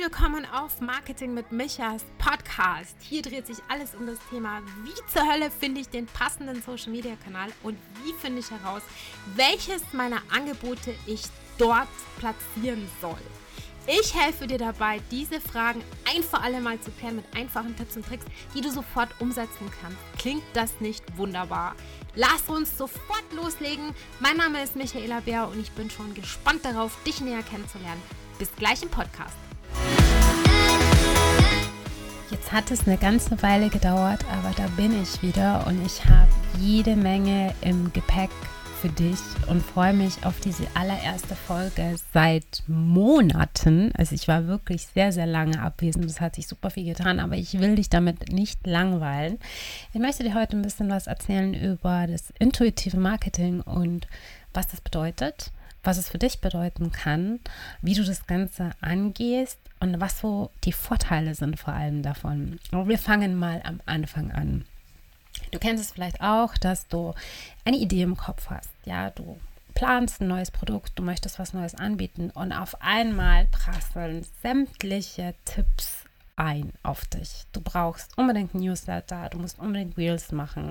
willkommen auf Marketing mit Michas Podcast. Hier dreht sich alles um das Thema, wie zur Hölle finde ich den passenden Social Media Kanal und wie finde ich heraus, welches meiner Angebote ich dort platzieren soll. Ich helfe dir dabei, diese Fragen ein für alle Mal zu klären mit einfachen Tipps und Tricks, die du sofort umsetzen kannst. Klingt das nicht wunderbar? Lass uns sofort loslegen. Mein Name ist Michaela Bär und ich bin schon gespannt darauf, dich näher kennenzulernen. Bis gleich im Podcast. Jetzt hat es eine ganze Weile gedauert, aber da bin ich wieder und ich habe jede Menge im Gepäck für dich und freue mich auf diese allererste Folge seit Monaten. Also ich war wirklich sehr, sehr lange abwesend. Es hat sich super viel getan, aber ich will dich damit nicht langweilen. Ich möchte dir heute ein bisschen was erzählen über das intuitive Marketing und was das bedeutet, was es für dich bedeuten kann, wie du das Ganze angehst und was so die Vorteile sind vor allem davon. Aber wir fangen mal am Anfang an. Du kennst es vielleicht auch, dass du eine Idee im Kopf hast. Ja, du planst ein neues Produkt, du möchtest was Neues anbieten und auf einmal prasseln sämtliche Tipps ein auf dich. Du brauchst unbedingt ein Newsletter, du musst unbedingt Reels machen,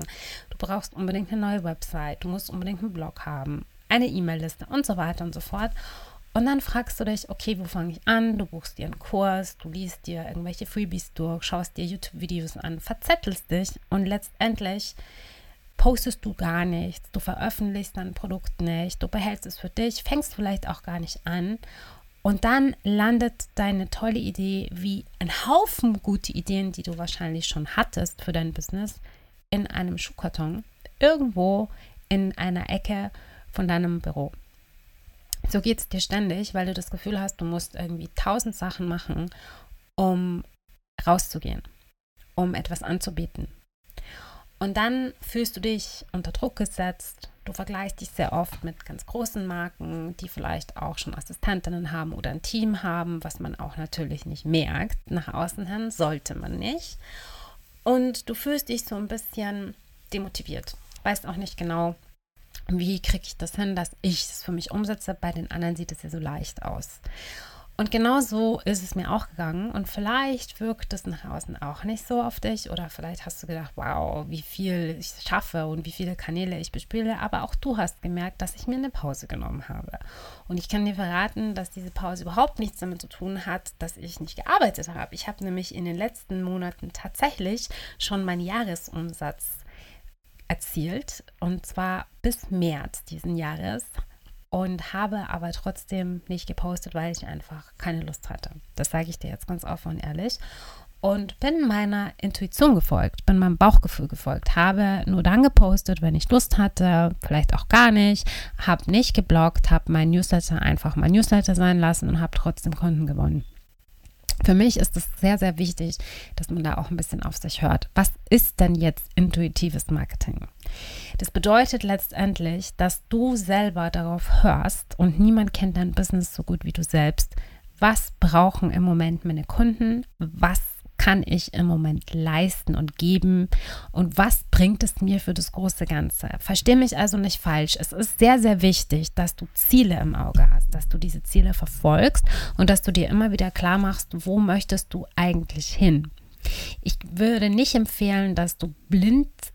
du brauchst unbedingt eine neue Website, du musst unbedingt einen Blog haben, eine E-Mail-Liste und so weiter und so fort. Und dann fragst du dich, okay, wo fange ich an? Du buchst dir einen Kurs, du liest dir irgendwelche Freebies durch, schaust dir YouTube-Videos an, verzettelst dich und letztendlich postest du gar nichts, du veröffentlichst dein Produkt nicht, du behältst es für dich, fängst vielleicht auch gar nicht an und dann landet deine tolle Idee wie ein Haufen gute Ideen, die du wahrscheinlich schon hattest für dein Business, in einem Schuhkarton, irgendwo in einer Ecke von deinem Büro. So geht es dir ständig, weil du das Gefühl hast, du musst irgendwie tausend Sachen machen, um rauszugehen, um etwas anzubieten. Und dann fühlst du dich unter Druck gesetzt. Du vergleichst dich sehr oft mit ganz großen Marken, die vielleicht auch schon Assistentinnen haben oder ein Team haben, was man auch natürlich nicht merkt. Nach außen hin sollte man nicht. Und du fühlst dich so ein bisschen demotiviert. Weißt auch nicht genau, wie kriege ich das hin, dass ich es für mich umsetze? Bei den anderen sieht es ja so leicht aus. Und genau so ist es mir auch gegangen. Und vielleicht wirkt es nach außen auch nicht so auf dich. Oder vielleicht hast du gedacht, wow, wie viel ich schaffe und wie viele Kanäle ich bespiele. Aber auch du hast gemerkt, dass ich mir eine Pause genommen habe. Und ich kann dir verraten, dass diese Pause überhaupt nichts damit zu tun hat, dass ich nicht gearbeitet habe. Ich habe nämlich in den letzten Monaten tatsächlich schon meinen Jahresumsatz erzielt und zwar bis März diesen Jahres und habe aber trotzdem nicht gepostet, weil ich einfach keine Lust hatte. Das sage ich dir jetzt ganz offen und ehrlich. Und bin meiner Intuition gefolgt, bin meinem Bauchgefühl gefolgt, habe nur dann gepostet, wenn ich Lust hatte, vielleicht auch gar nicht, habe nicht geblockt, habe mein Newsletter einfach mein Newsletter sein lassen und habe trotzdem Kunden gewonnen. Für mich ist es sehr, sehr wichtig, dass man da auch ein bisschen auf sich hört. Was ist denn jetzt intuitives Marketing? Das bedeutet letztendlich, dass du selber darauf hörst und niemand kennt dein Business so gut wie du selbst. Was brauchen im Moment meine Kunden? Was kann ich im Moment leisten und geben und was bringt es mir für das große Ganze. Verstehe mich also nicht falsch. Es ist sehr, sehr wichtig, dass du Ziele im Auge hast, dass du diese Ziele verfolgst und dass du dir immer wieder klar machst, wo möchtest du eigentlich hin. Ich würde nicht empfehlen, dass du blind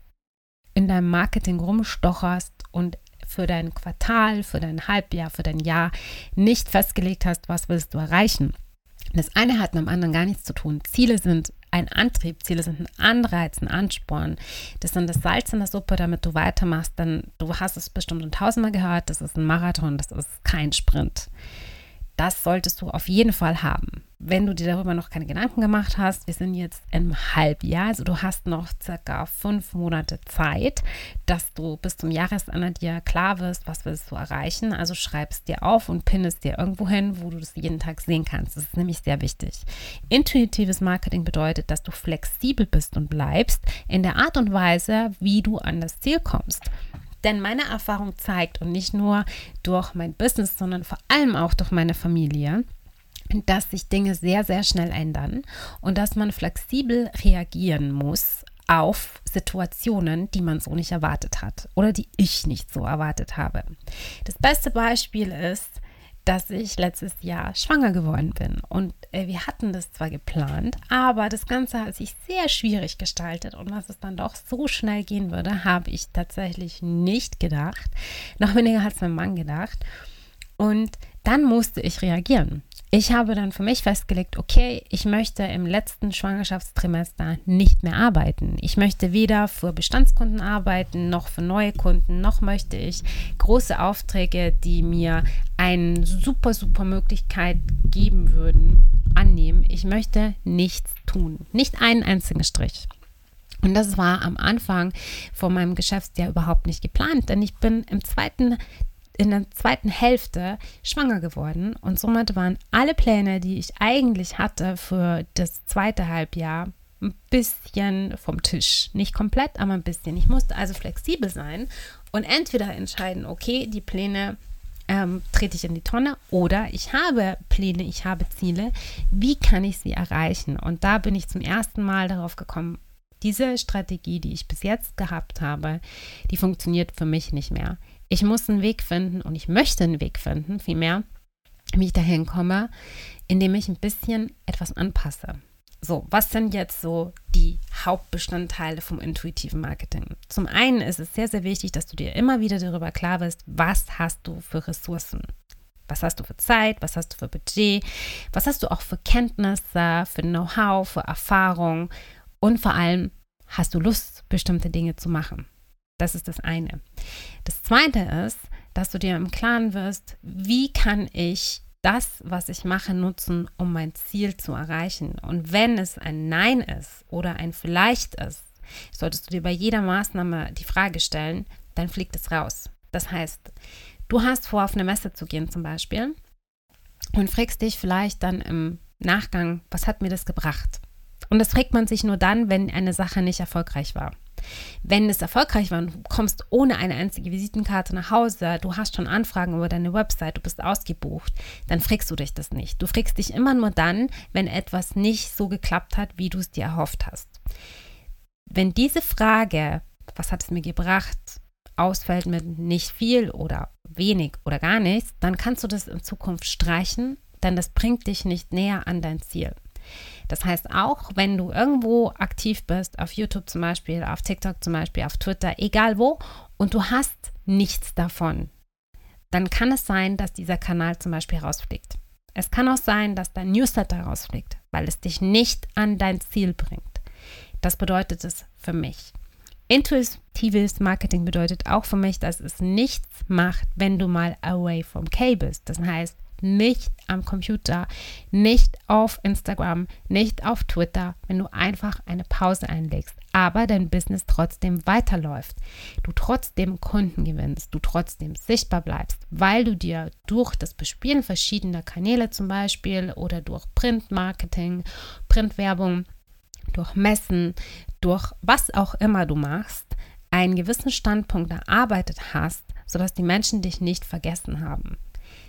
in deinem Marketing rumstocherst und für dein Quartal, für dein Halbjahr, für dein Jahr nicht festgelegt hast, was willst du erreichen. Das eine hat mit dem anderen gar nichts zu tun. Ziele sind ein Antrieb, Ziele sind ein Anreiz, ein Ansporn. Das sind das Salz in der Suppe, damit du weitermachst, denn du hast es bestimmt schon tausendmal gehört, das ist ein Marathon, das ist kein Sprint. Das solltest du auf jeden Fall haben wenn du dir darüber noch keine Gedanken gemacht hast, wir sind jetzt im Halbjahr, also du hast noch circa fünf Monate Zeit, dass du bis zum Jahresende dir klar wirst, was willst du erreichen. Also schreibst dir auf und pinnest dir irgendwo hin, wo du das jeden Tag sehen kannst. Das ist nämlich sehr wichtig. Intuitives Marketing bedeutet, dass du flexibel bist und bleibst in der Art und Weise, wie du an das Ziel kommst. Denn meine Erfahrung zeigt, und nicht nur durch mein Business, sondern vor allem auch durch meine Familie, dass sich Dinge sehr, sehr schnell ändern und dass man flexibel reagieren muss auf Situationen, die man so nicht erwartet hat oder die ich nicht so erwartet habe. Das beste Beispiel ist, dass ich letztes Jahr schwanger geworden bin. Und äh, wir hatten das zwar geplant, aber das Ganze hat sich sehr schwierig gestaltet. Und was es dann doch so schnell gehen würde, habe ich tatsächlich nicht gedacht. Noch weniger hat es mein Mann gedacht. Und dann musste ich reagieren. Ich habe dann für mich festgelegt, okay, ich möchte im letzten Schwangerschaftstrimester nicht mehr arbeiten. Ich möchte weder für Bestandskunden arbeiten, noch für neue Kunden, noch möchte ich große Aufträge, die mir eine super, super Möglichkeit geben würden, annehmen. Ich möchte nichts tun. Nicht einen einzigen Strich. Und das war am Anfang von meinem Geschäftsjahr überhaupt nicht geplant, denn ich bin im zweiten in der zweiten Hälfte schwanger geworden und somit waren alle Pläne, die ich eigentlich hatte für das zweite Halbjahr, ein bisschen vom Tisch. Nicht komplett, aber ein bisschen. Ich musste also flexibel sein und entweder entscheiden, okay, die Pläne ähm, trete ich in die Tonne oder ich habe Pläne, ich habe Ziele, wie kann ich sie erreichen? Und da bin ich zum ersten Mal darauf gekommen, diese Strategie, die ich bis jetzt gehabt habe, die funktioniert für mich nicht mehr. Ich muss einen Weg finden und ich möchte einen Weg finden, vielmehr, wie ich dahin komme, indem ich ein bisschen etwas anpasse. So, was sind jetzt so die Hauptbestandteile vom intuitiven Marketing? Zum einen ist es sehr, sehr wichtig, dass du dir immer wieder darüber klar bist, was hast du für Ressourcen? Was hast du für Zeit? Was hast du für Budget? Was hast du auch für Kenntnisse, für Know-how, für Erfahrung? Und vor allem, hast du Lust, bestimmte Dinge zu machen? Das ist das eine. Das zweite ist, dass du dir im Klaren wirst, wie kann ich das, was ich mache, nutzen, um mein Ziel zu erreichen. Und wenn es ein Nein ist oder ein Vielleicht ist, solltest du dir bei jeder Maßnahme die Frage stellen, dann fliegt es raus. Das heißt, du hast vor, auf eine Messe zu gehen zum Beispiel und fragst dich vielleicht dann im Nachgang, was hat mir das gebracht? Und das fragt man sich nur dann, wenn eine Sache nicht erfolgreich war. Wenn es erfolgreich war und du kommst ohne eine einzige Visitenkarte nach Hause, du hast schon Anfragen über deine Website, du bist ausgebucht, dann fragst du dich das nicht. Du fragst dich immer nur dann, wenn etwas nicht so geklappt hat, wie du es dir erhofft hast. Wenn diese Frage, was hat es mir gebracht, ausfällt mit nicht viel oder wenig oder gar nichts, dann kannst du das in Zukunft streichen, denn das bringt dich nicht näher an dein Ziel. Das heißt, auch wenn du irgendwo aktiv bist, auf YouTube zum Beispiel, auf TikTok zum Beispiel, auf Twitter, egal wo, und du hast nichts davon, dann kann es sein, dass dieser Kanal zum Beispiel rausfliegt. Es kann auch sein, dass dein Newsletter rausfliegt, weil es dich nicht an dein Ziel bringt. Das bedeutet es für mich. Intuitives Marketing bedeutet auch für mich, dass es nichts macht, wenn du mal away from K bist. Das heißt, nicht am Computer, nicht auf Instagram, nicht auf Twitter, wenn du einfach eine Pause einlegst, aber dein Business trotzdem weiterläuft, du trotzdem Kunden gewinnst, du trotzdem sichtbar bleibst, weil du dir durch das Bespielen verschiedener Kanäle zum Beispiel oder durch Printmarketing, Printwerbung, durch Messen, durch was auch immer du machst, einen gewissen Standpunkt erarbeitet hast, sodass die Menschen dich nicht vergessen haben.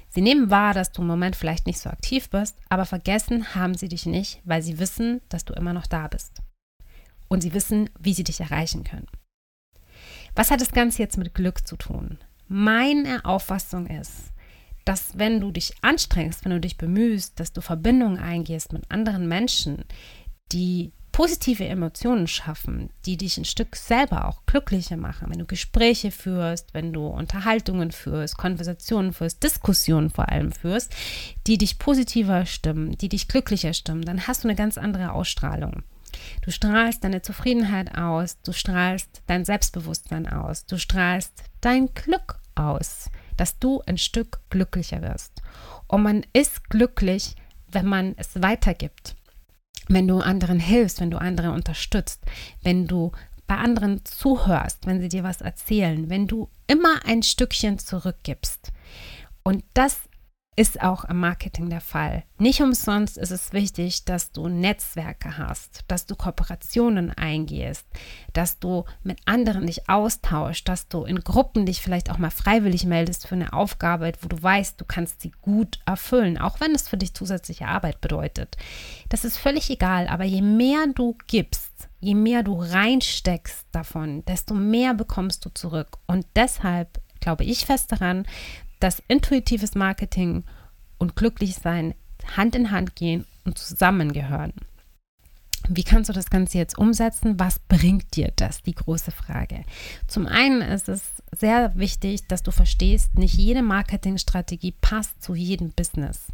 Sie nehmen wahr, dass du im Moment vielleicht nicht so aktiv bist, aber vergessen haben sie dich nicht, weil sie wissen, dass du immer noch da bist. Und sie wissen, wie sie dich erreichen können. Was hat das Ganze jetzt mit Glück zu tun? Meine Auffassung ist, dass wenn du dich anstrengst, wenn du dich bemühst, dass du Verbindungen eingehst mit anderen Menschen, die positive Emotionen schaffen, die dich ein Stück selber auch glücklicher machen. Wenn du Gespräche führst, wenn du Unterhaltungen führst, Konversationen führst, Diskussionen vor allem führst, die dich positiver stimmen, die dich glücklicher stimmen, dann hast du eine ganz andere Ausstrahlung. Du strahlst deine Zufriedenheit aus, du strahlst dein Selbstbewusstsein aus, du strahlst dein Glück aus, dass du ein Stück glücklicher wirst. Und man ist glücklich, wenn man es weitergibt wenn du anderen hilfst, wenn du andere unterstützt, wenn du bei anderen zuhörst, wenn sie dir was erzählen, wenn du immer ein Stückchen zurückgibst. Und das ist auch im Marketing der Fall. Nicht umsonst ist es wichtig, dass du Netzwerke hast, dass du Kooperationen eingehst, dass du mit anderen dich austauschst, dass du in Gruppen dich vielleicht auch mal freiwillig meldest für eine Aufgabe, wo du weißt, du kannst sie gut erfüllen, auch wenn es für dich zusätzliche Arbeit bedeutet. Das ist völlig egal, aber je mehr du gibst, je mehr du reinsteckst davon, desto mehr bekommst du zurück. Und deshalb glaube ich fest daran, dass intuitives Marketing und glücklich sein Hand in Hand gehen und zusammengehören. Wie kannst du das Ganze jetzt umsetzen? Was bringt dir das? Die große Frage. Zum einen ist es sehr wichtig, dass du verstehst, nicht jede Marketingstrategie passt zu jedem Business.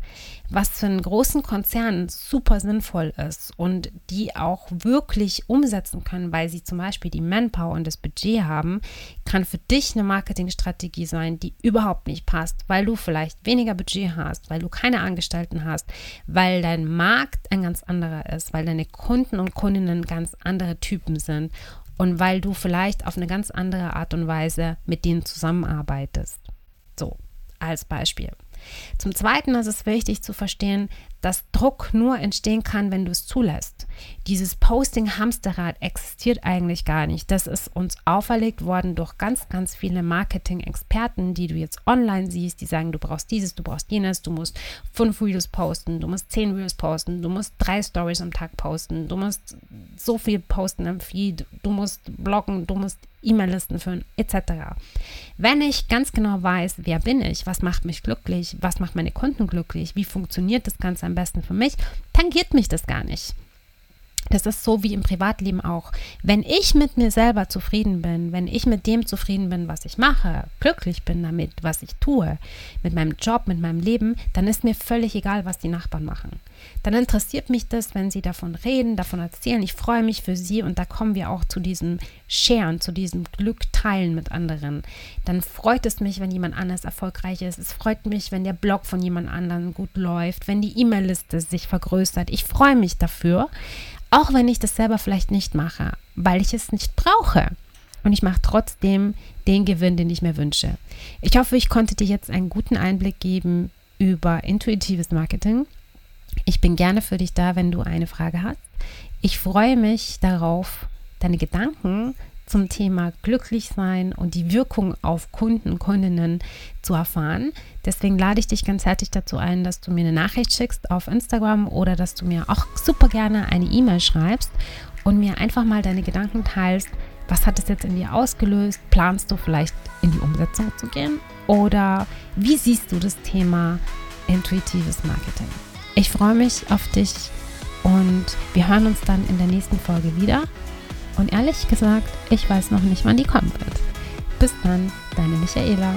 Was für einen großen Konzern super sinnvoll ist und die auch wirklich umsetzen können, weil sie zum Beispiel die Manpower und das Budget haben, kann für dich eine Marketingstrategie sein, die überhaupt nicht passt, weil du vielleicht weniger Budget hast, weil du keine Angestellten hast, weil dein Markt ein ganz anderer ist, weil deine Kunden und Kundinnen ganz andere Typen sind und weil du vielleicht auf eine ganz andere Art und Weise mit denen zusammenarbeitest. So, als Beispiel. Zum Zweiten ist es wichtig zu verstehen, dass Druck nur entstehen kann, wenn du es zulässt. Dieses Posting-Hamsterrad existiert eigentlich gar nicht. Das ist uns auferlegt worden durch ganz, ganz viele Marketing-Experten, die du jetzt online siehst, die sagen, du brauchst dieses, du brauchst jenes, du musst fünf Reels posten, du musst zehn Reels posten, du musst drei Stories am Tag posten, du musst so viel posten am Feed, du musst bloggen, du musst E-Mail-Listen führen, etc. Wenn ich ganz genau weiß, wer bin ich, was macht mich glücklich, was macht meine Kunden glücklich, wie funktioniert das Ganze am besten für mich, tangiert mich das gar nicht. Das ist so wie im Privatleben auch. Wenn ich mit mir selber zufrieden bin, wenn ich mit dem zufrieden bin, was ich mache, glücklich bin damit, was ich tue, mit meinem Job, mit meinem Leben, dann ist mir völlig egal, was die Nachbarn machen. Dann interessiert mich das, wenn sie davon reden, davon erzählen. Ich freue mich für sie und da kommen wir auch zu diesem Sharen, zu diesem Glück teilen mit anderen. Dann freut es mich, wenn jemand anders erfolgreich ist. Es freut mich, wenn der Blog von jemand anderem gut läuft, wenn die E-Mail-Liste sich vergrößert. Ich freue mich dafür. Auch wenn ich das selber vielleicht nicht mache, weil ich es nicht brauche. Und ich mache trotzdem den Gewinn, den ich mir wünsche. Ich hoffe, ich konnte dir jetzt einen guten Einblick geben über intuitives Marketing. Ich bin gerne für dich da, wenn du eine Frage hast. Ich freue mich darauf, deine Gedanken zum Thema Glücklichsein und die Wirkung auf Kunden und Kundinnen zu erfahren. Deswegen lade ich dich ganz herzlich dazu ein, dass du mir eine Nachricht schickst auf Instagram oder dass du mir auch super gerne eine E-Mail schreibst und mir einfach mal deine Gedanken teilst. Was hat es jetzt in dir ausgelöst? Planst du vielleicht in die Umsetzung zu gehen? Oder wie siehst du das Thema intuitives Marketing? Ich freue mich auf dich und wir hören uns dann in der nächsten Folge wieder. Und ehrlich gesagt, ich weiß noch nicht, wann die kommen wird. Bis dann, deine Michaela.